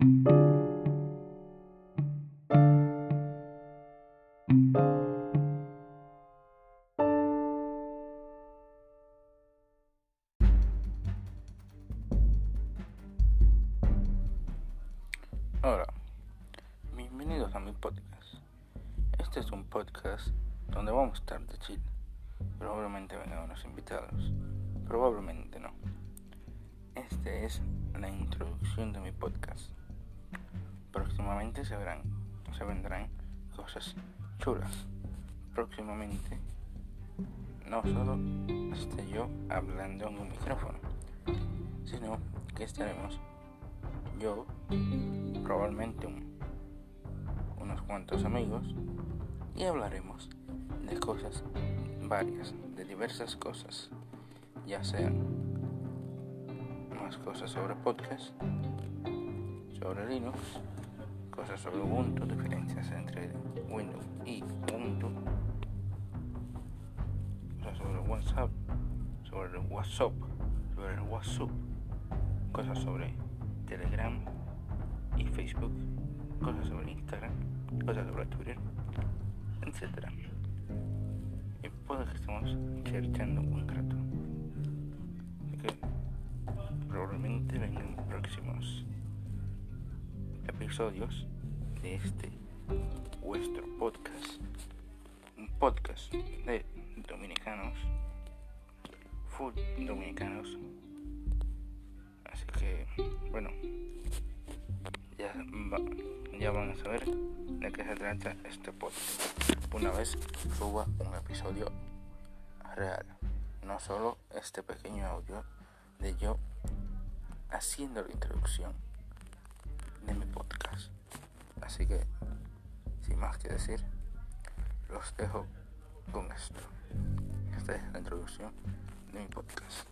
Hola, bienvenidos a mi podcast. Este es un podcast donde vamos a estar de chill. Probablemente vengan unos invitados, probablemente no. Este es la introducción de mi podcast. Próximamente se verán, se vendrán cosas chulas. Próximamente no solo esté yo hablando en un micrófono, sino que estaremos yo, probablemente unos cuantos amigos, y hablaremos de cosas varias, de diversas cosas, ya sean más cosas sobre podcast, sobre Linux, cosas sobre Ubuntu, diferencias entre Windows y Ubuntu, cosas sobre WhatsApp, sobre WhatsApp, sobre WhatsApp, cosas sobre Telegram y Facebook, cosas sobre Instagram, cosas sobre Twitter, etc. Y puede que estemos cherchando un rato. Así que probablemente vengan próximos episodios de este vuestro podcast. Un podcast de dominicanos, full dominicanos Así que, bueno, ya, ya van a saber de qué se trata este podcast. Una vez suba un episodio real, no solo este pequeño audio de yo haciendo la introducción de mi podcast. Así que, sin más que decir, los dejo con esto. Esta es la introducción de mi podcast.